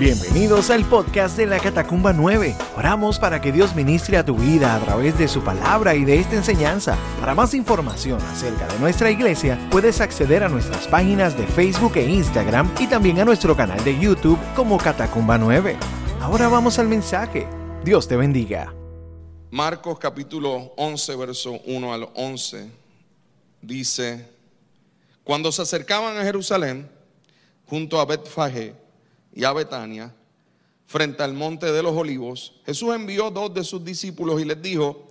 Bienvenidos al podcast de la Catacumba 9. Oramos para que Dios ministre a tu vida a través de su palabra y de esta enseñanza. Para más información acerca de nuestra iglesia, puedes acceder a nuestras páginas de Facebook e Instagram y también a nuestro canal de YouTube como Catacumba 9. Ahora vamos al mensaje. Dios te bendiga. Marcos capítulo 11, verso 1 al 11, dice, cuando se acercaban a Jerusalén, junto a Betfage y a Betania, frente al monte de los olivos, Jesús envió dos de sus discípulos y les dijo,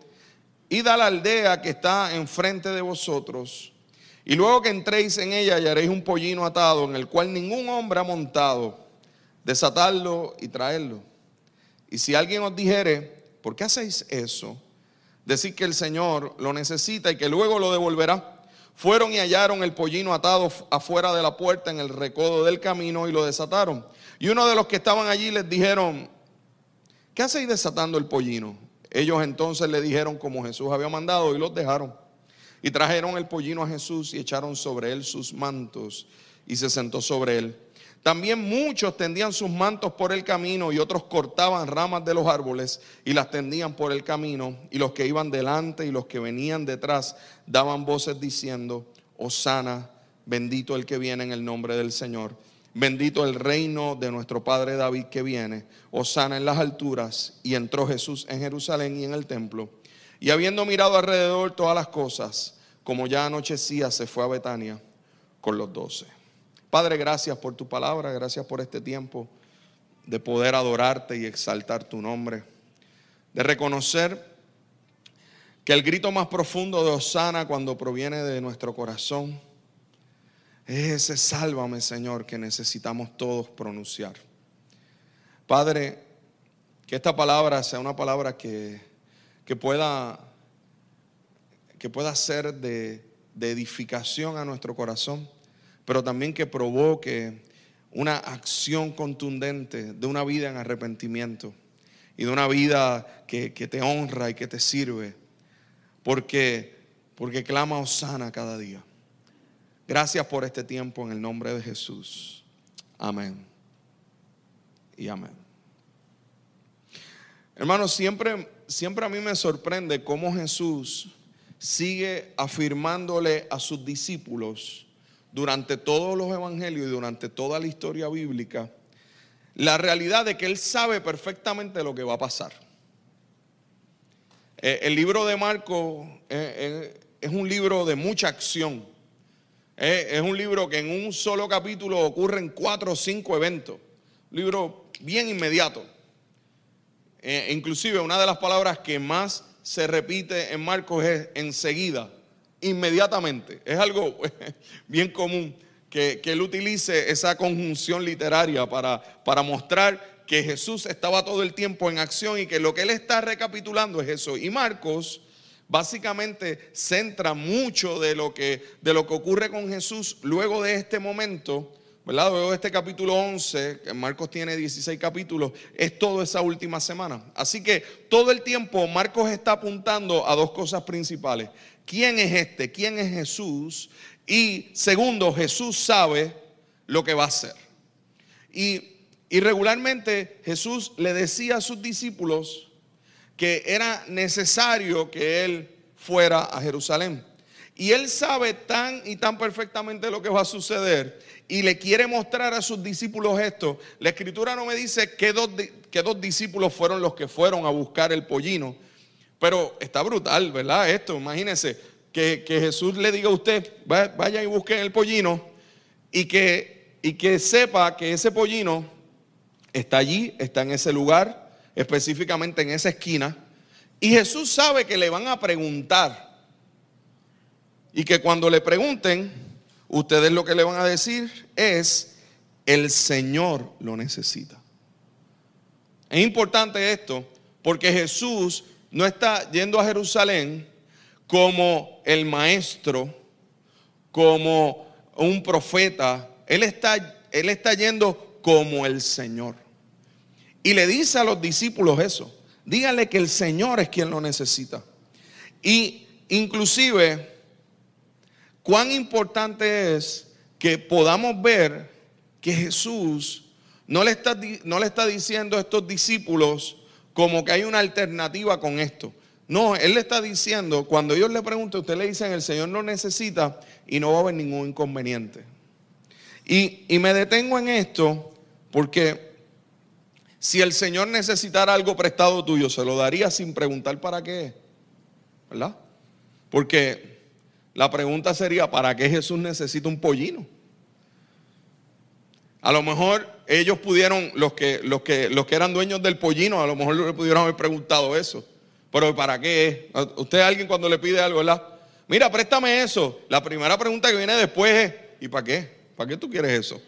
id a la aldea que está enfrente de vosotros, y luego que entréis en ella hallaréis un pollino atado en el cual ningún hombre ha montado, desatarlo y traerlo. Y si alguien os dijere, ¿por qué hacéis eso? Decir que el Señor lo necesita y que luego lo devolverá. Fueron y hallaron el pollino atado afuera de la puerta en el recodo del camino y lo desataron. Y uno de los que estaban allí les dijeron, ¿qué hacéis desatando el pollino? Ellos entonces le dijeron como Jesús había mandado y los dejaron. Y trajeron el pollino a Jesús y echaron sobre él sus mantos y se sentó sobre él. También muchos tendían sus mantos por el camino y otros cortaban ramas de los árboles y las tendían por el camino. Y los que iban delante y los que venían detrás daban voces diciendo, Osana, bendito el que viene en el nombre del Señor. Bendito el reino de nuestro Padre David que viene. Osana en las alturas. Y entró Jesús en Jerusalén y en el templo. Y habiendo mirado alrededor todas las cosas, como ya anochecía, se fue a Betania con los doce. Padre, gracias por tu palabra, gracias por este tiempo de poder adorarte y exaltar tu nombre, de reconocer que el grito más profundo de Osana cuando proviene de nuestro corazón es ese sálvame, Señor, que necesitamos todos pronunciar. Padre, que esta palabra sea una palabra que, que pueda, que pueda ser de, de edificación a nuestro corazón pero también que provoque una acción contundente de una vida en arrepentimiento y de una vida que, te honra y que te sirve, porque, porque clama Osana cada día. Gracias por este tiempo en el nombre de Jesús. Amén. Y amén. Hermanos, siempre, siempre a mí me sorprende cómo Jesús sigue afirmándole a sus discípulos durante todos los evangelios y durante toda la historia bíblica la realidad de que Él sabe perfectamente lo que va a pasar. Eh, el libro de Marcos eh, eh, es un libro de mucha acción. Es un libro que en un solo capítulo ocurren cuatro o cinco eventos. Un libro bien inmediato. inclusive una de las palabras que más se repite en Marcos es enseguida inmediatamente. Es algo bien común que, él utilice esa conjunción literaria para, para mostrar que Jesús estaba todo el tiempo en acción y que lo que él está recapitulando es eso. Y Marcos básicamente centra mucho de lo que, de lo que ocurre con Jesús luego de este momento. ¿verdad? Luego de este capítulo 11, que Marcos tiene 16 capítulos, es toda esa última semana. Así que todo el tiempo Marcos está apuntando a dos cosas principales quién es este, quién es Jesús. Y segundo, Jesús sabe lo que va a hacer. Y, regularmente Jesús le decía a sus discípulos que era necesario que él fuera a Jerusalén. Y él sabe tan y tan perfectamente lo que va a suceder y le quiere mostrar a sus discípulos esto. La escritura no me dice que dos, que dos discípulos fueron los que fueron a buscar el pollino, pero está brutal, ¿verdad? Esto, imagínense que, Jesús le diga a usted, vaya y busque el pollino y que, y que sepa que ese pollino está allí, está en ese lugar, específicamente en esa esquina. Y Jesús sabe que le van a preguntar. Y que cuando le pregunten, ustedes lo que le van a decir es, el Señor lo necesita. Es importante esto porque Jesús no está yendo a Jerusalén como el maestro, como un profeta. Él está, él está yendo como el Señor. Y le dice a los discípulos eso. Dígale que el Señor es quien lo necesita. Y inclusive, cuán importante es que podamos ver que Jesús no le está, no le está diciendo a estos discípulos como que hay una alternativa con esto. No, Él le está diciendo, cuando ellos le preguntan, usted le dicen, el Señor lo necesita y no va a haber ningún inconveniente. Y, y me detengo en esto porque si el Señor necesitara algo prestado tuyo, se lo daría sin preguntar para qué. ¿Verdad? Porque la pregunta sería, ¿para qué Jesús necesita un pollino? A lo mejor ellos pudieron, los que, los que, los que eran dueños del pollino, a lo mejor le pudieron haber preguntado eso. Pero ¿para qué Usted alguien cuando le pide algo, ¿verdad? Mira, préstame eso. La primera pregunta que viene después es, ¿y para qué? ¿Para qué tú quieres eso?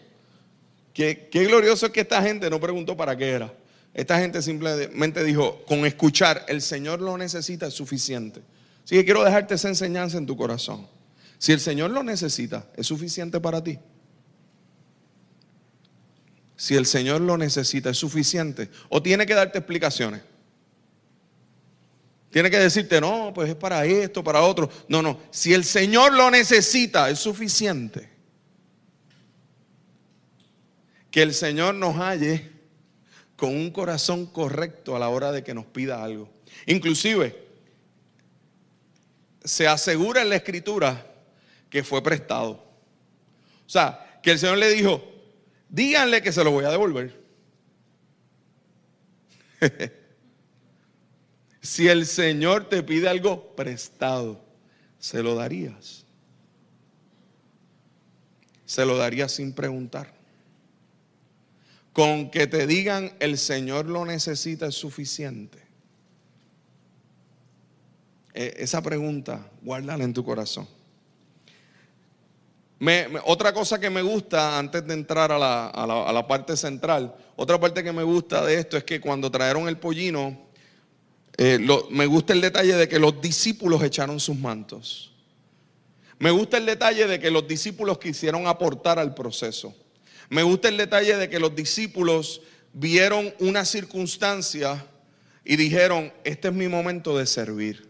Qué, glorioso es que esta gente no preguntó para qué era. Esta gente simplemente dijo, con escuchar, el Señor lo necesita es suficiente. Así que quiero dejarte esa enseñanza en tu corazón. Si el Señor lo necesita, es suficiente para ti. Si el Señor lo necesita, es suficiente. O tiene que darte explicaciones. Tiene que decirte, no, pues es para esto, para otro. No, no. Si el Señor lo necesita, es suficiente. Que el Señor nos halle con un corazón correcto a la hora de que nos pida algo. Inclusive, se asegura en la escritura que fue prestado. O sea, que el Señor le dijo, díganle que se lo voy a devolver. si el Señor te pide algo prestado, ¿se lo darías? Se lo darías sin preguntar. Con que te digan el Señor lo necesita es suficiente. E, esa pregunta, guárdala en tu corazón otra cosa que me gusta antes de entrar a la, parte central, otra parte que me gusta de esto es que cuando trajeron el pollino, eh, me gusta el detalle de que los discípulos echaron sus mantos. Me gusta el detalle de que los discípulos quisieron aportar al proceso. Me gusta el detalle de que los discípulos vieron una circunstancia y dijeron, este es mi momento de servir.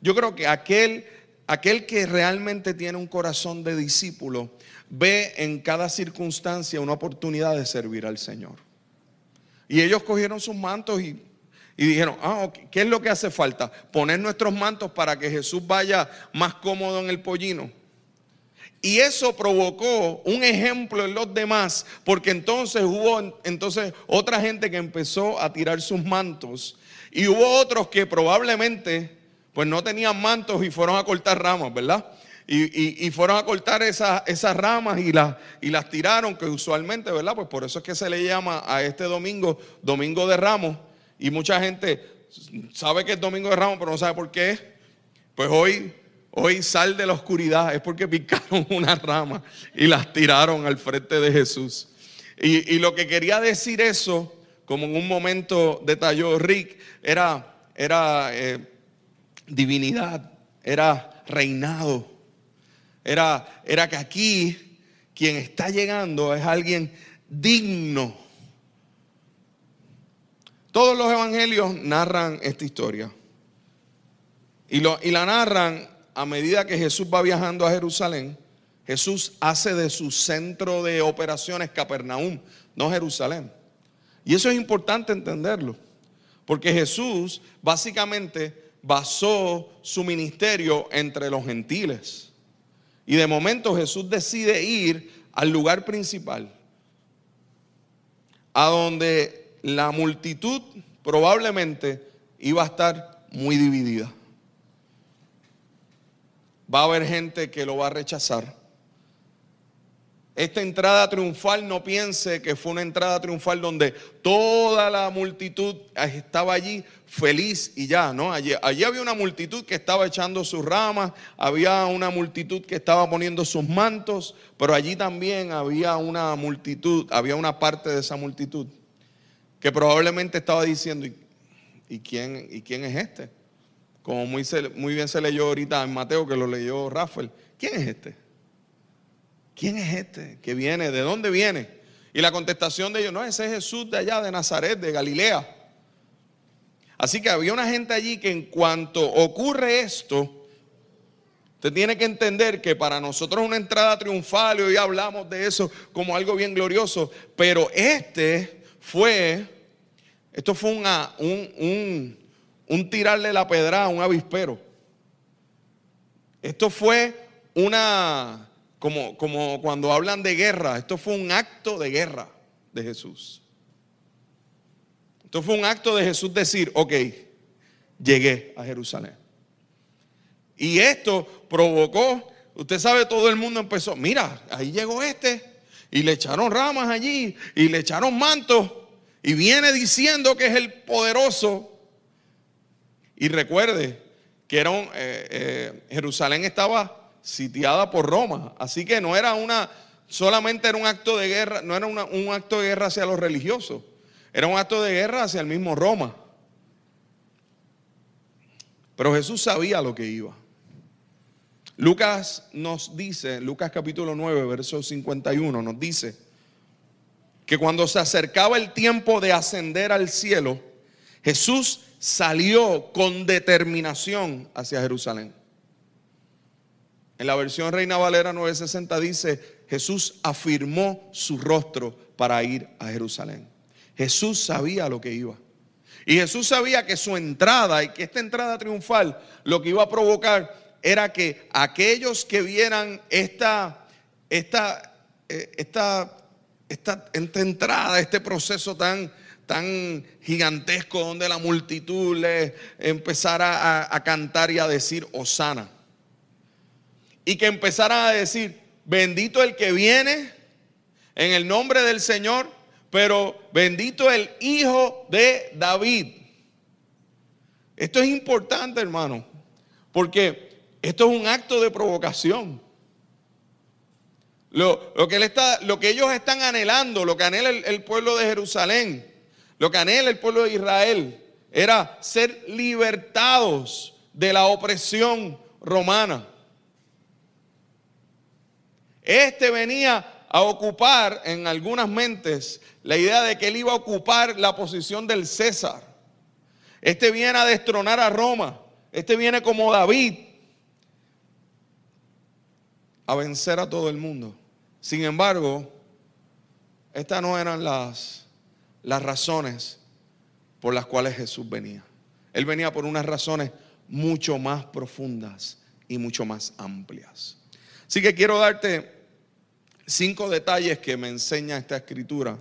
Yo creo que aquel aquel que realmente tiene un corazón de discípulo ve en cada circunstancia una oportunidad de servir al Señor. Y ellos cogieron sus mantos y, dijeron, ah, ¿qué es lo que hace falta? Poner nuestros mantos para que Jesús vaya más cómodo en el pollino. Y eso provocó un ejemplo en los demás, porque entonces hubo entonces otra gente que empezó a tirar sus mantos y hubo otros que probablemente pues no tenían mantos y fueron a cortar ramas, ¿verdad? Y, fueron a cortar esas ramas y, y las tiraron, que usualmente, ¿verdad? Pues por eso es que se le llama a este domingo Domingo de Ramos. Y mucha gente sabe que es Domingo de Ramos, pero no sabe por qué. Pues hoy, hoy sal de la oscuridad, es porque picaron una rama y las tiraron al frente de Jesús. Y, lo que quería decir eso, como en un momento detalló Rick, era, era eh, divinidad, era reinado. Era, era que aquí quien está llegando es alguien digno. Todos los evangelios narran esta historia. Y, lo, y la narran a medida que Jesús va viajando a Jerusalén. Jesús hace de su centro de operaciones Capernaum, no Jerusalén. Y eso es importante entenderlo. Porque Jesús básicamente basó su ministerio entre los gentiles. Y de momento Jesús decide ir al lugar principal, a donde la multitud probablemente iba a estar muy dividida. Va a haber gente que lo va a rechazar esta entrada triunfal no piense que fue una entrada triunfal donde toda la multitud estaba allí feliz y ya, ¿no? Allí, había una multitud que estaba echando sus ramas, había una multitud que estaba poniendo sus mantos, pero allí también había una multitud, había una parte de esa multitud que probablemente estaba diciendo, ¿y, quién, y quién es este? Como muy, muy bien se leyó ahorita en Mateo, que lo leyó Rafael, ¿quién es este? ¿quién es este que viene? ¿De dónde viene? Y la contestación de ellos, no, ese es Jesús de allá, de Nazaret, de Galilea. Así que había una gente allí que en cuanto ocurre esto, Usted tiene que entender que para nosotros una entrada triunfal, y hoy hablamos de eso como algo bien glorioso, pero este fue, esto fue un, un, un tirarle la pedrada a un avispero. Esto fue una, como, como cuando hablan de guerra, esto fue un acto de guerra de Jesús. Esto fue un acto de Jesús decir, ok, llegué a Jerusalén. Y esto provocó, usted sabe, todo el mundo empezó, mira, ahí llegó este, y le echaron ramas allí, y le echaron mantos, y viene diciendo que es el poderoso. Y recuerde que era eh, eh, Jerusalén estaba sitiada por Roma, así que no era una, solamente era un acto de guerra, no era un acto de guerra hacia los religiosos, era un acto de guerra hacia el mismo Roma. Pero Jesús sabía lo que iba. Lucas nos dice, Lucas capítulo 9, verso 51, nos dice que cuando se acercaba el tiempo de ascender al cielo, Jesús salió con determinación hacia Jerusalén. En la versión Reina Valera 960 dice, Jesús afirmó su rostro para ir a Jerusalén. Jesús sabía lo que iba. Y Jesús sabía que su entrada y que esta entrada triunfal lo que iba a provocar era que aquellos que vieran esta, esta, eh, esta, esta, entrada, este proceso tan, tan gigantesco donde la multitud le empezara a, cantar y a decir Osana. Y que empezara a decir, bendito el que viene en el nombre del Señor, pero bendito el Hijo de David. Esto es importante, hermano, porque esto es un acto de provocación. Lo, que, él está, lo que ellos están anhelando, lo que anhela el, el pueblo de Jerusalén, lo que anhela el pueblo de Israel, era ser libertados de la opresión romana. Este venía a ocupar en algunas mentes la idea de que él iba a ocupar la posición del César. Este viene a destronar a Roma. Este viene como David a vencer a todo el mundo. Sin embargo, estas no eran las, las razones por las cuales Jesús venía. Él venía por unas razones mucho más profundas y mucho más amplias. Así que quiero darte cinco detalles que me enseña esta escritura.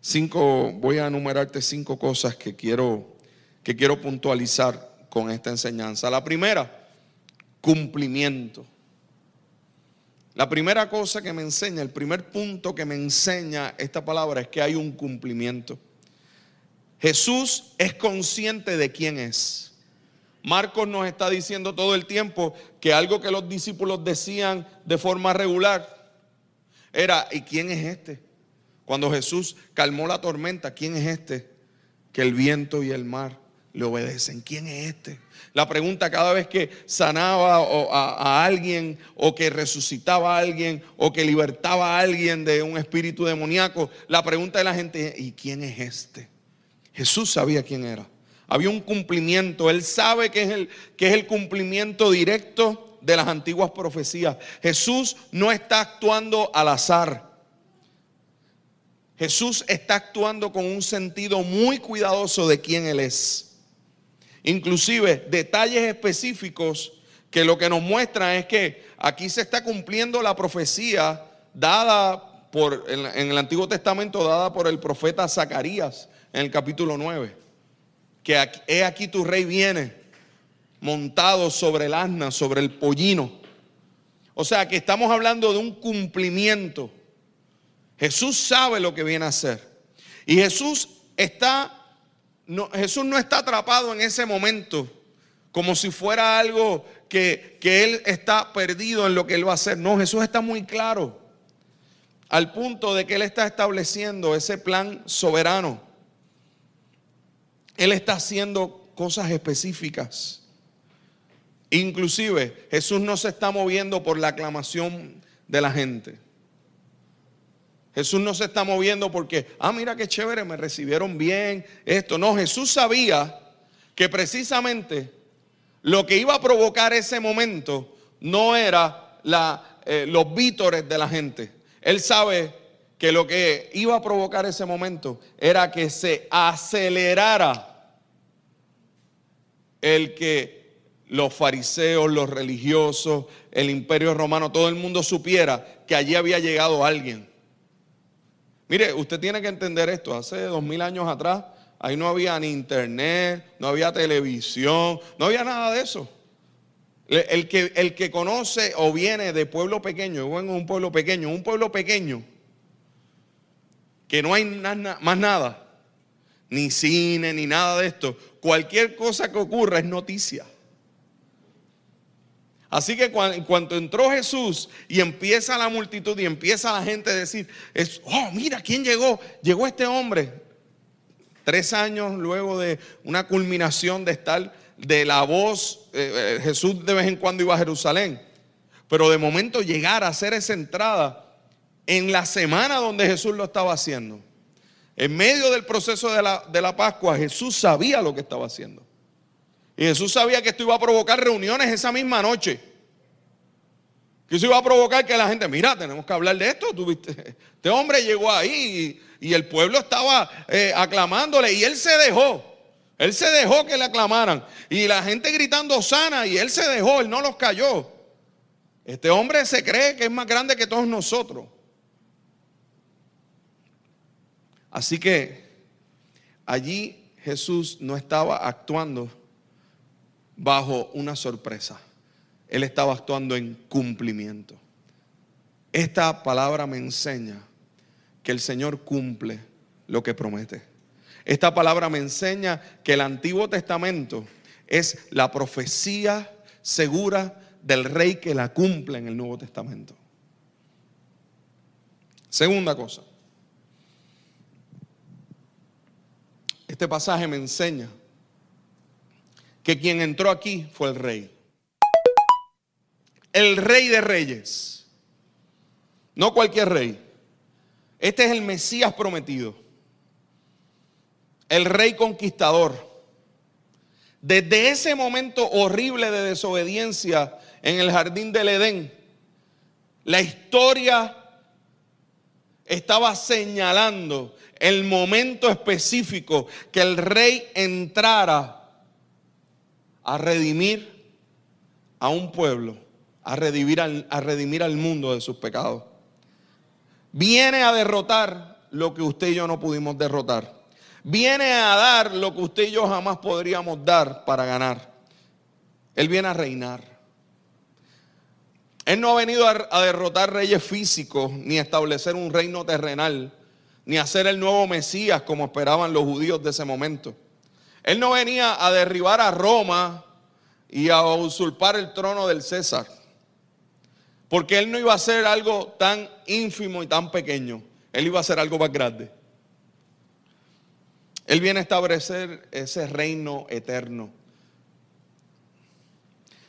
Cinco, voy a enumerarte cinco cosas que quiero, que quiero puntualizar con esta enseñanza. La primera, cumplimiento. La primera cosa que me enseña, el primer punto que me enseña esta palabra es que hay un cumplimiento. Jesús es consciente de quién es. Marcos nos está diciendo todo el tiempo que algo que los discípulos decían de forma regular era, ¿y quién es este? Cuando Jesús calmó la tormenta, ¿quién es este? Que el viento y el mar le obedecen. ¿Quién es este? La pregunta cada vez que sanaba a, alguien o que resucitaba a alguien o que libertaba a alguien de un espíritu demoníaco, la pregunta de la gente, ¿y quién es este? Jesús sabía quién era. Había un cumplimiento. Él sabe que es el, que es el cumplimiento directo de las antiguas profecías. Jesús no está actuando al azar. Jesús está actuando con un sentido muy cuidadoso de quién Él es. Inclusive detalles específicos que lo que nos muestran es que aquí se está cumpliendo la profecía dada por, en, el Antiguo Testamento, dada por el profeta Zacarías en el capítulo 9. Que he aquí tu rey viene montado sobre el asna, sobre el pollino. O sea que estamos hablando de un cumplimiento. Jesús sabe lo que viene a hacer. Y Jesús está Jesús no está atrapado en ese momento como si fuera algo que, que Él está perdido en lo que Él va a hacer. No, Jesús está muy claro al punto de que Él está estableciendo ese plan soberano. Él está haciendo cosas específicas. Inclusive Jesús no se está moviendo por la aclamación de la gente. Jesús no se está moviendo porque, ah, mira qué chévere, me recibieron bien, esto. No, Jesús sabía que precisamente lo que iba a provocar ese momento no era la, eh, los vítores de la gente. Él sabe que lo que iba a provocar ese momento era que se acelerara el que los fariseos, los religiosos, el imperio romano, todo el mundo supiera que allí había llegado alguien. Mire, usted tiene que entender esto. Hace dos mil años atrás, ahí no había ni internet, no había televisión, no había nada de eso. El que, el que conoce o viene de pueblo pequeño, yo vengo de un pueblo pequeño, un pueblo pequeño, que no hay más nada, ni cine, ni nada de esto, cualquier cosa que ocurra es noticia. Así que cuando, entró Jesús y empieza la multitud y empieza la gente a decir, oh, mira, ¿quién llegó? Llegó este hombre. Tres años luego de una culminación de estar de la voz, eh, eh, Jesús de vez en cuando iba a Jerusalén, pero de momento llegar a hacer esa entrada en la semana donde Jesús lo estaba haciendo. En medio del proceso de la, de la Pascua, Jesús sabía lo que estaba haciendo. Y Jesús sabía que esto iba a provocar reuniones esa misma noche. Que eso iba a provocar que la gente, mira, tenemos que hablar de esto. Este hombre llegó ahí y, el pueblo estaba eh, aclamándole y él se dejó. Él se dejó que le aclamaran. Y la gente gritando sana y él se dejó, él no los cayó. Este hombre se cree que es más grande que todos nosotros. Así que allí Jesús no estaba actuando bajo una sorpresa. Él estaba actuando en cumplimiento. Esta palabra me enseña que el Señor cumple lo que promete. Esta palabra me enseña que el Antiguo Testamento es la profecía segura del rey que la cumple en el Nuevo Testamento. Segunda cosa. Este pasaje me enseña que quien entró aquí fue el rey. El rey de reyes. No cualquier rey. Este es el Mesías prometido. El rey conquistador. Desde ese momento horrible de desobediencia en el jardín del Edén, la historia estaba señalando el momento específico que el rey entrara a redimir a un pueblo, a redimir al, a redimir al mundo de sus pecados. Viene a derrotar lo que usted y yo no pudimos derrotar. Viene a dar lo que usted y yo jamás podríamos dar para ganar. Él viene a reinar. Él no ha venido a, derrotar reyes físicos ni establecer un reino terrenal ni a ser el nuevo Mesías como esperaban los judíos de ese momento. Él no venía a derribar a Roma y a usurpar el trono del César. Porque él no iba a hacer algo tan ínfimo y tan pequeño. Él iba a hacer algo más grande. Él viene a establecer ese reino eterno.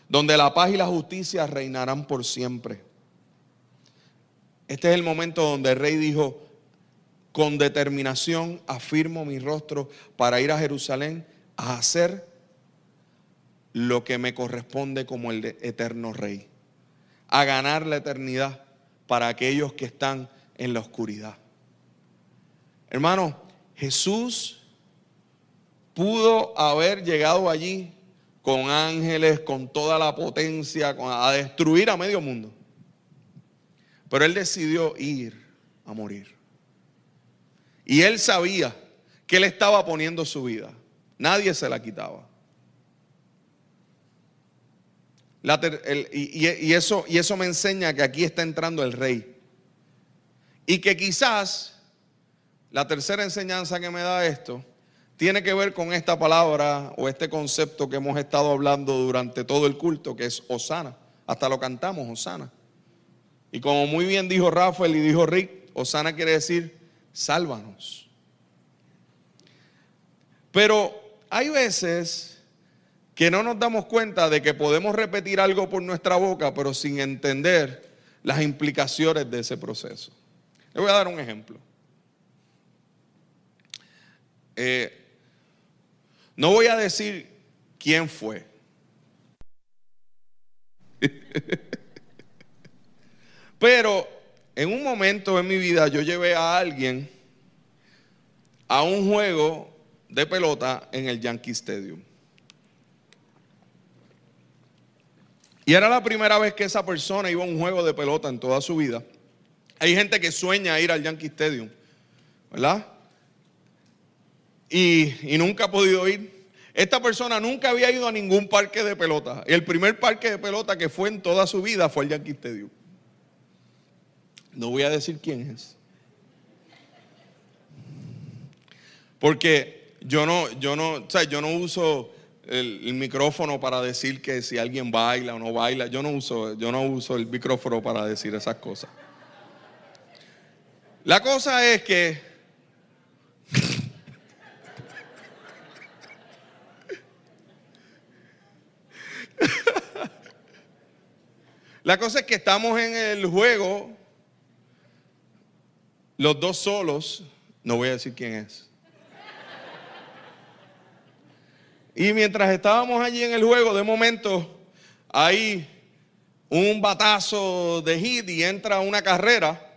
Donde la paz y la justicia reinarán por siempre. Este es el momento donde el rey dijo, con determinación afirmo mi rostro para ir a Jerusalén a hacer lo que me corresponde como el eterno rey, a ganar la eternidad para aquellos que están en la oscuridad. Hermano, Jesús pudo haber llegado allí con ángeles, con toda la potencia, a destruir a medio mundo. Pero él decidió ir a morir. Y él sabía que él estaba poniendo su vida. Nadie se la quitaba. y, eso, y eso me enseña que aquí está entrando el rey. Y que quizás la tercera enseñanza que me da esto tiene que ver con esta palabra o este concepto que hemos estado hablando durante todo el culto, que es Osana. Hasta lo cantamos, Osana. Y como muy bien dijo Rafael y dijo Rick, Osana quiere decir sálvanos. Pero hay veces que no nos damos cuenta de que podemos repetir algo por nuestra boca, pero sin entender las implicaciones de ese proceso. Le voy a dar un ejemplo. Eh, no voy a decir quién fue. Pero en un momento en mi vida yo llevé a alguien a un juego de pelota en el Yankee Stadium. Y era la primera vez que esa persona iba a un juego de pelota en toda su vida. Hay gente que sueña ir al Yankee Stadium, ¿verdad? Y, nunca ha podido ir. Esta persona nunca había ido a ningún parque de pelota. El primer parque de pelota que fue en toda su vida fue el Yankee Stadium. No voy a decir quién es. Porque yo no, yo no, o sea, yo no uso el, micrófono para decir que si alguien baila o no baila. Yo no uso, yo no uso el micrófono para decir esas cosas. La cosa es que La cosa es que estamos en el juego, los dos solos, no voy a decir quién es. Y mientras estábamos allí en el juego, de momento hay un batazo de hit y entra una carrera.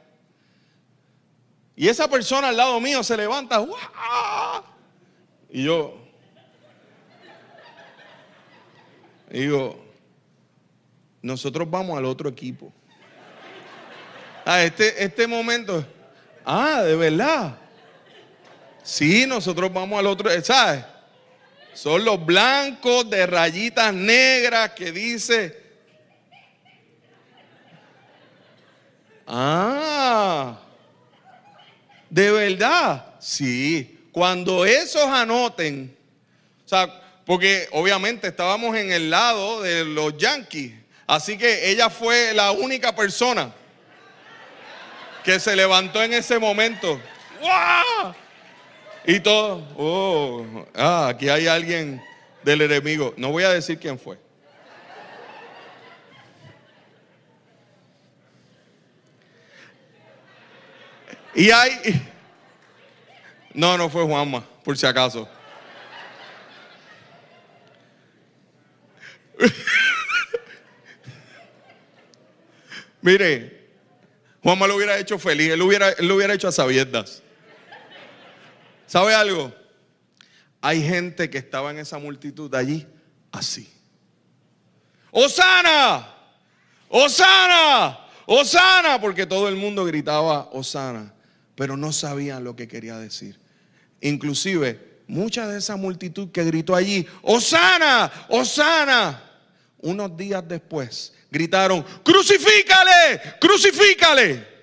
Y esa persona al lado mío se levanta. Y yo digo, nosotros vamos al otro equipo. Ah, este, este momento. Ah, de verdad. Sí, nosotros vamos al otro, ¿sabes? Son los blancos de rayitas negras que dice. Ah, de verdad. Sí, cuando esos anoten, o sea, porque obviamente estábamos en el lado de los Yankees, así que ella fue la única persona que se levantó en ese momento. ¡Wow! Y todo, oh, ah, aquí hay alguien del enemigo. No voy a decir quién fue. Y hay, no, no fue Juanma, por si acaso. Mire, Juanma lo hubiera hecho feliz, él, hubiera, él lo hubiera hecho a sabiendas. ¿Sabe algo? Hay gente que estaba en esa multitud allí así. Osana, Osana, Osana, porque todo el mundo gritaba Osana, pero no sabían lo que quería decir. Inclusive, mucha de esa multitud que gritó allí, Osana, Osana, unos días después gritaron, crucifícale, crucifícale.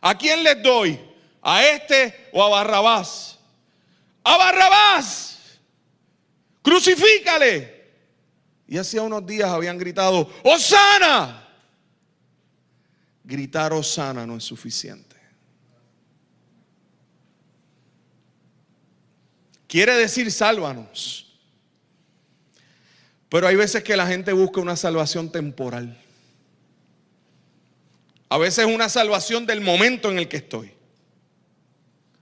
¿A quién les doy? ¿A este o a Barrabás? ¡A Barrabás! ¡Crucifícale! Y hacía unos días habían gritado, ¡Osana! Gritar Osana no es suficiente. Quiere decir sálvanos. Pero hay veces que la gente busca una salvación temporal. A veces una salvación del momento en el que estoy.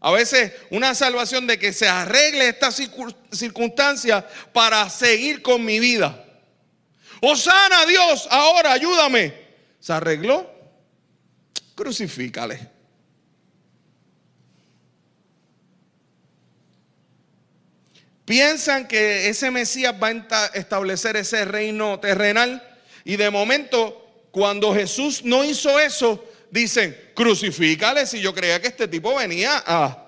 A veces una salvación de que se arregle esta circunstancia para seguir con mi vida. Osana Dios, ahora ayúdame. ¿Se arregló? Crucifícale. Piensan que ese Mesías va a establecer ese reino terrenal y de momento cuando Jesús no hizo eso, dicen, crucifícale si yo creía que este tipo venía a,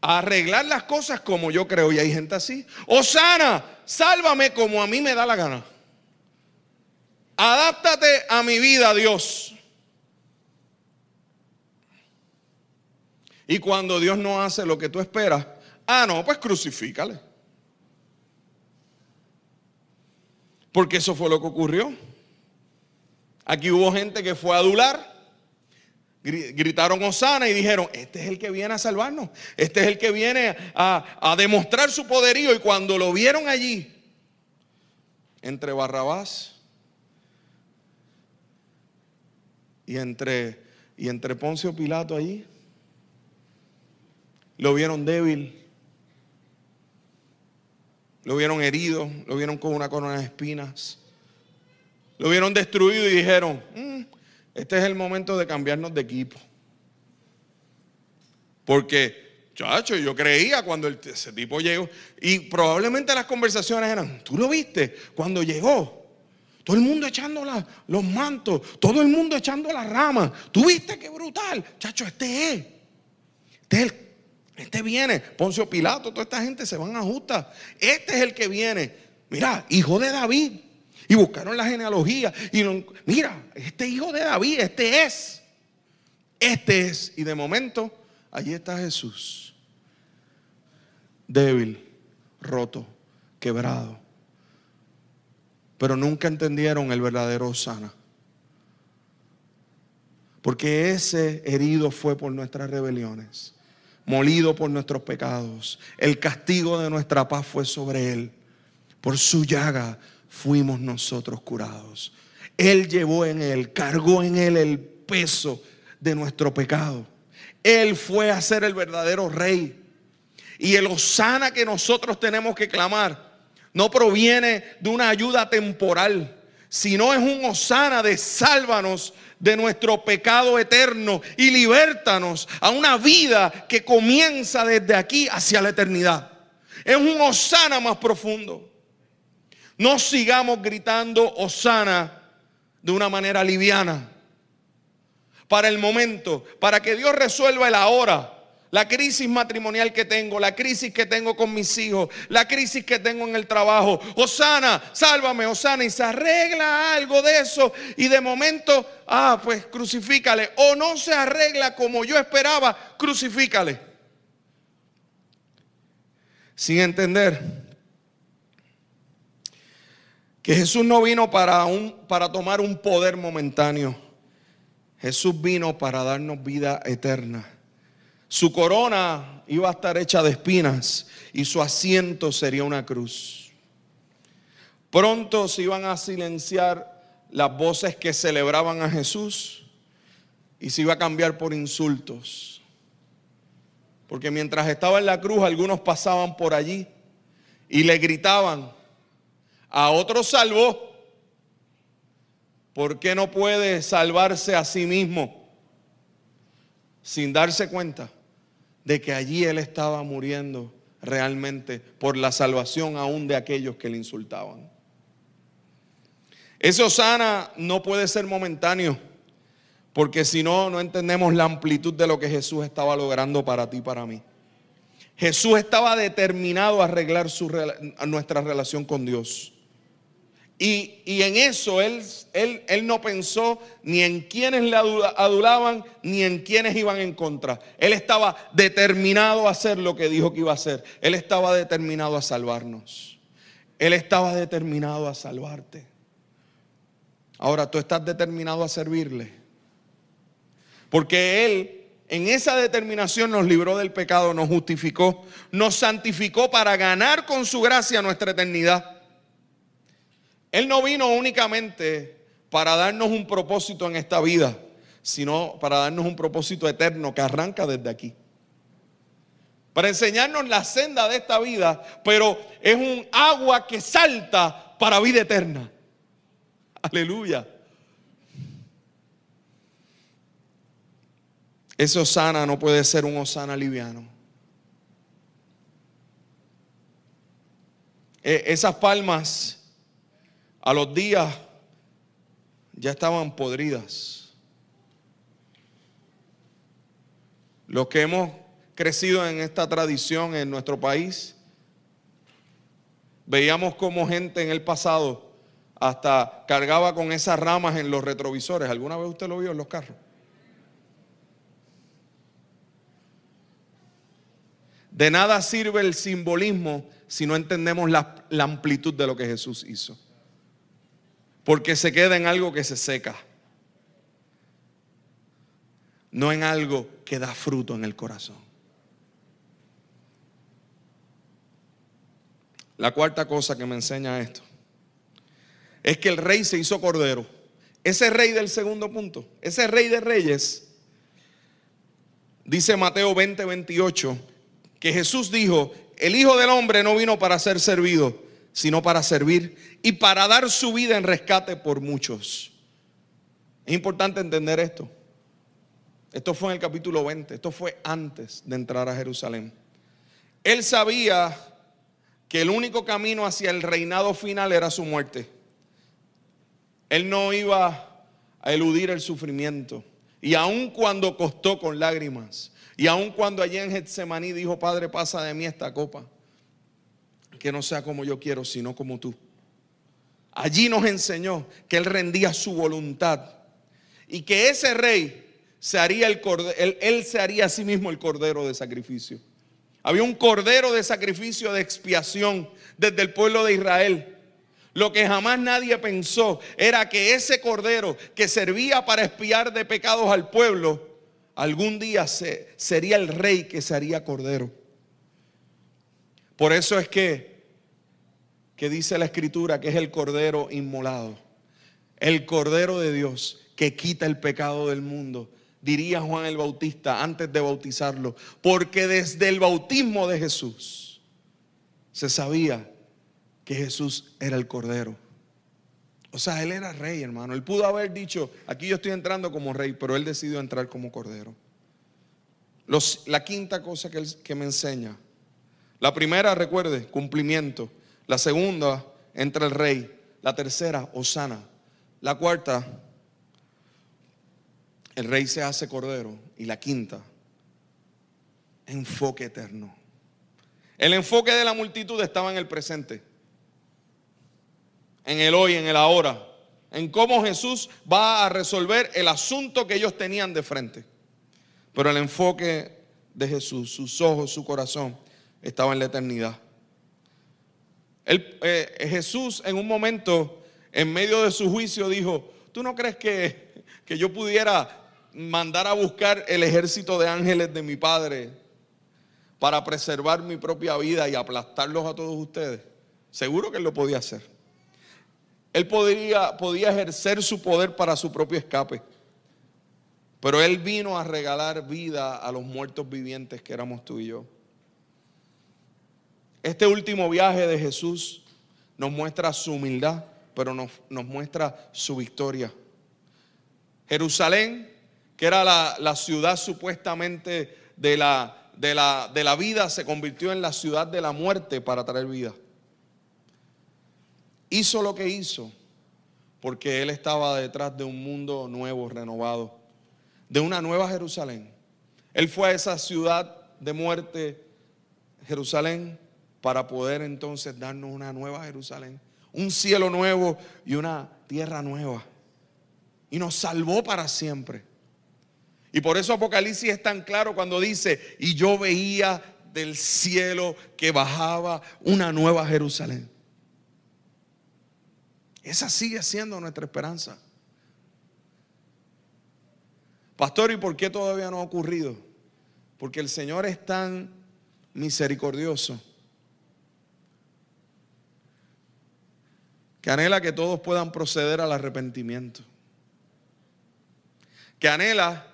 arreglar las cosas como yo creo. Y hay gente así. Osana, sálvame como a mí me da la gana. Adáptate a mi vida, Dios. Y cuando Dios no hace lo que tú esperas, ah, no, pues crucifícale. Porque eso fue lo que ocurrió. Aquí hubo gente que fue a adular, gritaron Osana y dijeron, este es el que viene a salvarnos, este es el que viene a, a demostrar su poderío. Y cuando lo vieron allí, entre Barrabás y entre, y entre Poncio Pilato allí, lo vieron débil, lo vieron herido, lo vieron con una corona de espinas, lo vieron destruido y dijeron, "Mm, este es el momento de cambiarnos de equipo. Porque, chacho, yo creía cuando el- ese tipo llegó, y probablemente las conversaciones eran, ¿tú lo viste? Cuando llegó, todo el mundo echando la- los mantos, todo el mundo echando las ramas. ¿Tú viste qué brutal? Chacho, este es. Este es el- este viene. Poncio Pilato, toda esta gente se van a justa. Este es el que viene. Mira, hijo de David. Y buscaron la genealogía. Y lo- mira, este hijo de David, este es. Este es. Y de momento, allí está Jesús. Débil, roto, quebrado. Pero nunca entendieron el verdadero Osana. Porque ese herido fue por nuestras rebeliones, molido por nuestros pecados. El castigo de nuestra paz fue sobre él. Por su llaga fuimos nosotros curados. Él llevó en él, cargó en él el peso de nuestro pecado. Él fue a ser el verdadero rey. Y el Osana que nosotros tenemos que clamar no proviene de una ayuda temporal, sino es un Osana de sálvanos de nuestro pecado eterno y libértanos a una vida que comienza desde aquí hacia la eternidad. Es un Osana más profundo. No sigamos gritando Osana de una manera liviana. Para el momento, para que Dios resuelva el ahora. La crisis matrimonial que tengo, la crisis que tengo con mis hijos, la crisis que tengo en el trabajo. Osana, sálvame, Osana. Y se arregla algo de eso. Y de momento, ah, pues crucifícale. O no se arregla como yo esperaba, crucifícale. Sin entender que Jesús no vino para, un, para tomar un poder momentáneo. Jesús vino para darnos vida eterna. Su corona iba a estar hecha de espinas y su asiento sería una cruz. Pronto se iban a silenciar las voces que celebraban a Jesús y se iba a cambiar por insultos. Porque mientras estaba en la cruz, algunos pasaban por allí y le gritaban, a otros salvó, ¿por qué no puede salvarse a sí mismo? Sin darse cuenta de que allí él estaba muriendo realmente por la salvación aún de aquellos que le insultaban. Ese Osana no puede ser momentáneo, porque si no, no entendemos la amplitud de lo que Jesús estaba logrando para ti y para mí. Jesús estaba determinado a arreglar nuestra relación con Dios. Y, en eso él, él, él, no pensó ni en quienes le adulaban ni en quienes iban en contra. Él estaba determinado a hacer lo que dijo que iba a hacer. Él estaba determinado a salvarnos. Él estaba determinado a salvarte. Ahora tú estás determinado a servirle. Porque Él en esa determinación nos libró del pecado, nos justificó, nos santificó para ganar con su gracia nuestra eternidad. Él no vino únicamente para darnos un propósito en esta vida, sino para darnos un propósito eterno que arranca desde aquí. Para enseñarnos la senda de esta vida, pero es un agua que salta para vida eterna. Aleluya. Ese osana no puede ser un osana liviano. Esas palmas a los días ya estaban podridas. Los que hemos crecido en esta tradición en nuestro país, veíamos como gente en el pasado hasta cargaba con esas ramas en los retrovisores. ¿Alguna vez usted lo vio en los carros? De nada sirve el simbolismo si no entendemos la, la amplitud de lo que Jesús hizo porque se queda en algo que se seca, no en algo que da fruto en el corazón. La cuarta cosa que me enseña esto es que el rey se hizo cordero. Ese rey del segundo punto, ese rey de reyes, dice Mateo 20, 28, que Jesús dijo, el Hijo del Hombre no vino para ser servido, sino para servir y para dar su vida en rescate por muchos. Es importante entender esto. Esto fue en el capítulo 20, esto fue antes de entrar a Jerusalén. Él sabía que el único camino hacia el reinado final era su muerte. Él no iba a eludir el sufrimiento. Y aun cuando costó con lágrimas, y aun cuando allí en Getsemaní dijo, Padre, pasa de mí esta copa, que no sea como yo quiero, sino como tú. Allí nos enseñó que Él rendía su voluntad y que ese rey se haría el cordero, él, se haría a sí mismo el cordero de sacrificio. Había un cordero de sacrificio de expiación desde el pueblo de Israel. Lo que jamás nadie pensó era que ese cordero que servía para espiar de pecados al pueblo, algún día se, sería el rey que se haría cordero. Por eso es que, que dice la escritura que es el cordero inmolado, el cordero de Dios que quita el pecado del mundo, diría Juan el Bautista antes de bautizarlo, porque desde el bautismo de Jesús se sabía que Jesús era el cordero. O sea, él era rey, hermano. Él pudo haber dicho, aquí yo estoy entrando como rey, pero él decidió entrar como cordero. la quinta cosa que, que me enseña. La primera, recuerde, cumplimiento. La segunda, entra el rey. La tercera, Osana. La cuarta, el rey se hace cordero. Y la quinta, enfoque eterno. El enfoque de la multitud estaba en el presente, en el hoy, en el ahora, en cómo Jesús va a resolver el asunto que ellos tenían de frente. Pero el enfoque de Jesús, sus ojos, su corazón, estaba en la eternidad. Eh, Jesús en un momento, en medio de su juicio, dijo, ¿tú no crees que, que yo pudiera mandar a buscar el ejército de ángeles de mi Padre para preservar mi propia vida y aplastarlos a todos ustedes? Seguro que él lo podía hacer. Él podía, podía ejercer su poder para su propio escape. Pero Él vino a regalar vida a los muertos vivientes que éramos tú y yo. Este último viaje de Jesús nos muestra su humildad, pero nos, muestra su victoria. Jerusalén que era la, ciudad supuestamente de la, de, la, de la vida, se convirtió en la ciudad de la muerte para traer vida. Hizo lo que hizo porque él estaba detrás de un mundo nuevo, renovado, de una nueva Jerusalén. Él fue a esa ciudad de muerte, Jerusalén, para poder entonces darnos una nueva Jerusalén, un cielo nuevo y una tierra nueva. Y nos salvó para siempre. Y por eso Apocalipsis es tan claro cuando dice, y yo veía del cielo que bajaba una nueva Jerusalén. Esa sigue siendo nuestra esperanza. Pastor, ¿y por qué todavía no ha ocurrido? Porque el Señor es tan misericordioso que anhela que todos puedan proceder al arrepentimiento. Que anhela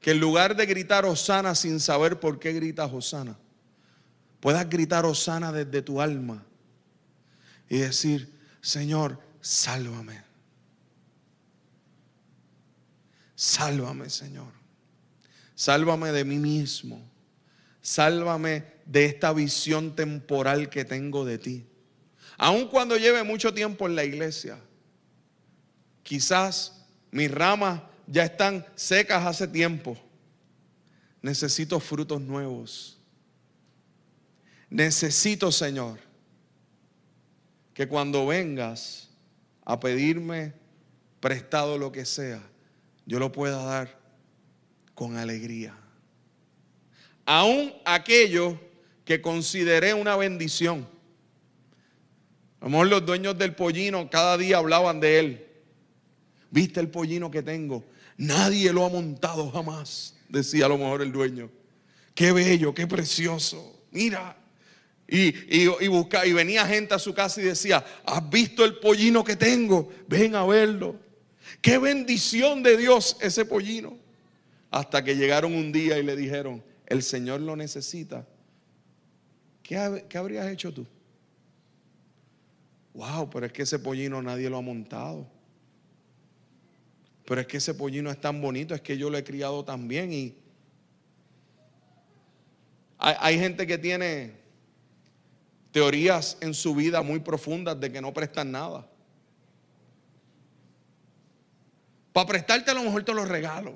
que en lugar de gritar Osana sin saber por qué gritas Osana, puedas gritar Osana desde tu alma y decir, Señor, sálvame. Sálvame, Señor. Sálvame de mí mismo. Sálvame de esta visión temporal que tengo de ti. Aun cuando lleve mucho tiempo en la iglesia, quizás mis ramas ya están secas hace tiempo. Necesito frutos nuevos. Necesito, Señor, que cuando vengas a pedirme prestado lo que sea, yo lo pueda dar con alegría. Aún aquello que consideré una bendición. A lo mejor los dueños del pollino cada día hablaban de él. ¿Viste el pollino que tengo? Nadie lo ha montado jamás, decía a lo mejor el dueño. Qué bello, qué precioso. Mira. Y, y, busca, y venía gente a su casa y decía, ¿has visto el pollino que tengo? Ven a verlo. Qué bendición de Dios ese pollino. Hasta que llegaron un día y le dijeron, el Señor lo necesita. ¿qué, qué habrías hecho tú? Wow, pero es que ese pollino nadie lo ha montado. Pero es que ese pollino es tan bonito, es que yo lo he criado tan bien y hay, hay gente que tiene teorías en su vida muy profundas de que no prestan nada. Para prestarte a lo mejor te lo regalo.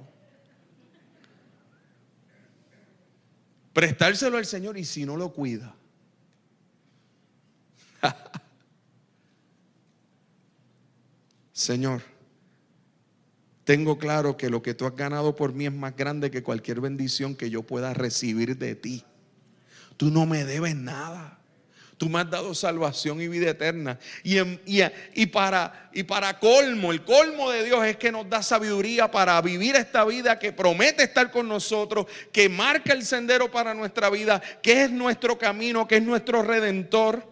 Prestárselo al Señor y si no lo cuida. Señor, tengo claro que lo que tú has ganado por mí es más grande que cualquier bendición que yo pueda recibir de ti. Tú no me debes nada. Tú me has dado salvación y vida eterna. Y, para, y para colmo, el colmo de Dios es que nos da sabiduría para vivir esta vida que promete estar con nosotros, que marca el sendero para nuestra vida, que es nuestro camino, que es nuestro redentor,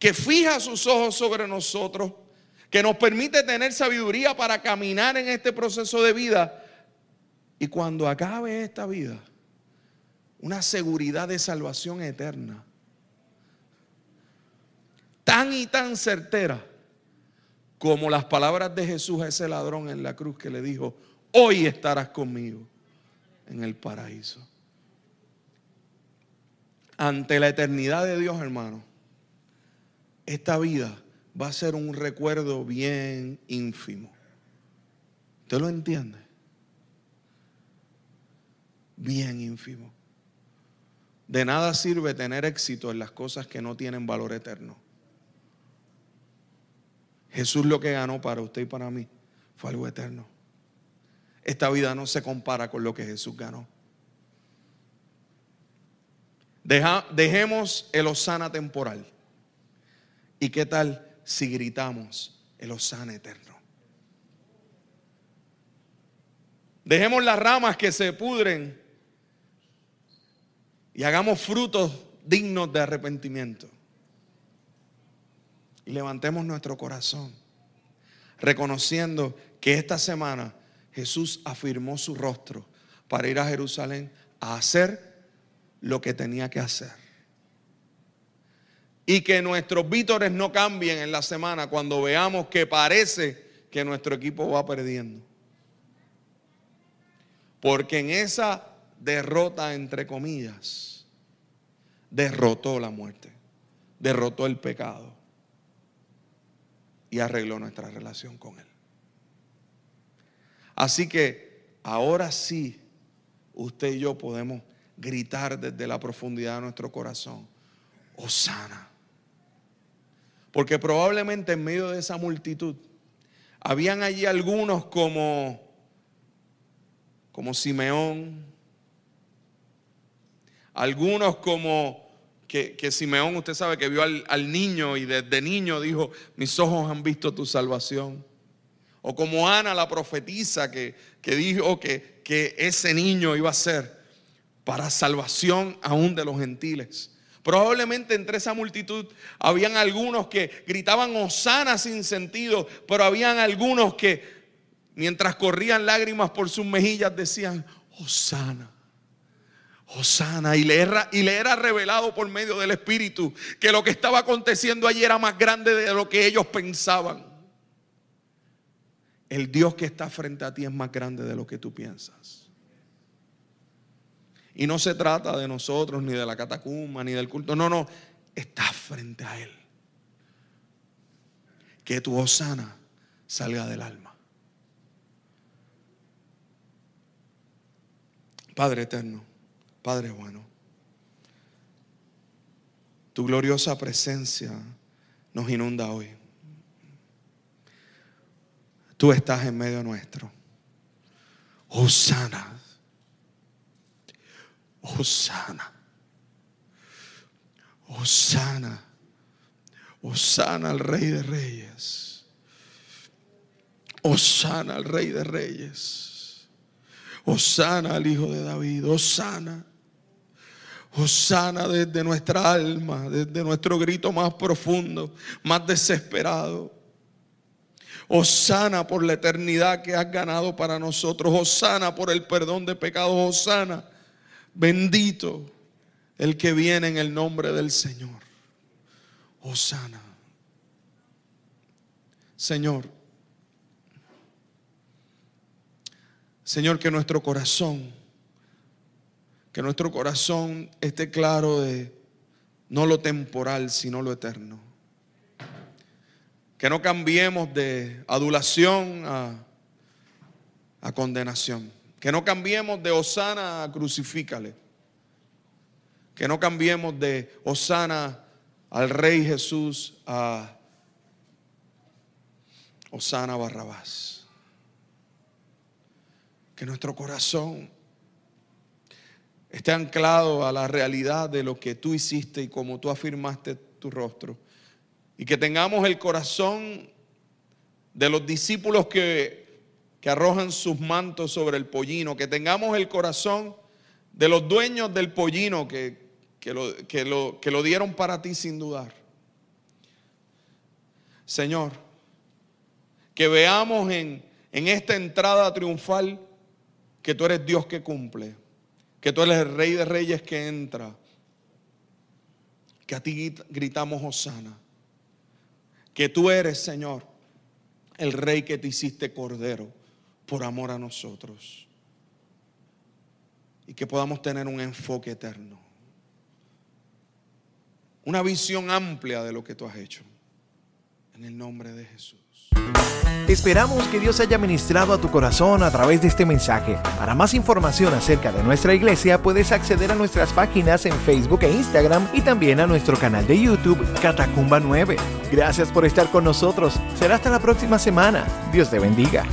que fija sus ojos sobre nosotros, que nos permite tener sabiduría para caminar en este proceso de vida. Y cuando acabe esta vida, una seguridad de salvación eterna tan y tan certera como las palabras de Jesús a ese ladrón en la cruz que le dijo, hoy estarás conmigo en el paraíso. Ante la eternidad de Dios, hermano, esta vida va a ser un recuerdo bien ínfimo. ¿Usted lo entiende? Bien ínfimo. De nada sirve tener éxito en las cosas que no tienen valor eterno. Jesús lo que ganó para usted y para mí fue algo eterno. Esta vida no se compara con lo que Jesús ganó. dejemos el osana temporal. ¿Y qué tal si gritamos el osana eterno? Dejemos las ramas que se pudren y hagamos frutos dignos de arrepentimiento y levantemos nuestro corazón, reconociendo que esta semana Jesús afirmó su rostro para ir a Jerusalén a hacer lo que tenía que hacer. Y que nuestros vítores no cambien en la semana cuando veamos que parece que nuestro equipo va perdiendo. Porque en esa derrota, entre comillas, derrotó la muerte, derrotó el pecado y arregló nuestra relación con Él. Así que ahora sí, usted y yo podemos gritar desde la profundidad de nuestro corazón, Osana. Porque probablemente en medio de esa multitud habían allí algunos como como Simeón, algunos como que, Simeón, usted sabe que vio al, niño y desde niño dijo, mis ojos han visto tu salvación. O como Ana, la profetisa, que, que dijo que, que ese niño iba a ser para salvación aún de los gentiles. Probablemente entre esa multitud habían algunos que gritaban Osana sin sentido, pero habían algunos que mientras corrían lágrimas por sus mejillas decían Osana. Osana, y le, era, y le era revelado por medio del Espíritu que lo que estaba aconteciendo allí era más grande de lo que ellos pensaban. El Dios que está frente a ti es más grande de lo que tú piensas. Y no se trata de nosotros, ni de la catacumba, ni del culto. No, no, está frente a Él. Que tu Osana salga del alma. Padre eterno. Padre bueno, tu gloriosa presencia nos inunda hoy. Tú estás en medio nuestro. Osana. Osana. Osana. Osana al Rey de Reyes. Osana al Rey de Reyes. Osana al Hijo de David. Osana. Osana desde nuestra alma, desde nuestro grito más profundo, más desesperado. Osana por la eternidad que has ganado para nosotros. Osana por el perdón de pecados. Osana, bendito el que viene en el nombre del Señor. Osana. Señor, Señor, que nuestro corazón, que nuestro corazón esté claro de no lo temporal, sino lo eterno. Que no cambiemos de adulación a, a condenación. Que no cambiemos de Osana a crucifícale. Que no cambiemos de Osana al Rey Jesús a Osana Barrabás. Que nuestro corazón esté anclado a la realidad de lo que tú hiciste y como tú afirmaste tu rostro. Y que tengamos el corazón de los discípulos que, que arrojan sus mantos sobre el pollino. Que tengamos el corazón de los dueños del pollino que, que lo, que lo, que lo dieron para ti sin dudar. Señor, que veamos en, en esta entrada triunfal que tú eres Dios que cumple, que tú eres el Rey de Reyes que entra, que a ti gritamos Osana, que tú eres, Señor, el Rey que te hiciste Cordero por amor a nosotros, y que podamos tener un enfoque eterno una visión amplia de lo que tú has hecho. En el nombre de Jesús. Esperamos que Dios haya ministrado a tu corazón a través de este mensaje. Para más información acerca de nuestra iglesia puedes acceder a nuestras páginas en Facebook e Instagram y también a nuestro canal de YouTube Catacumba 9. Gracias por estar con nosotros. Será hasta la próxima semana. Dios te bendiga.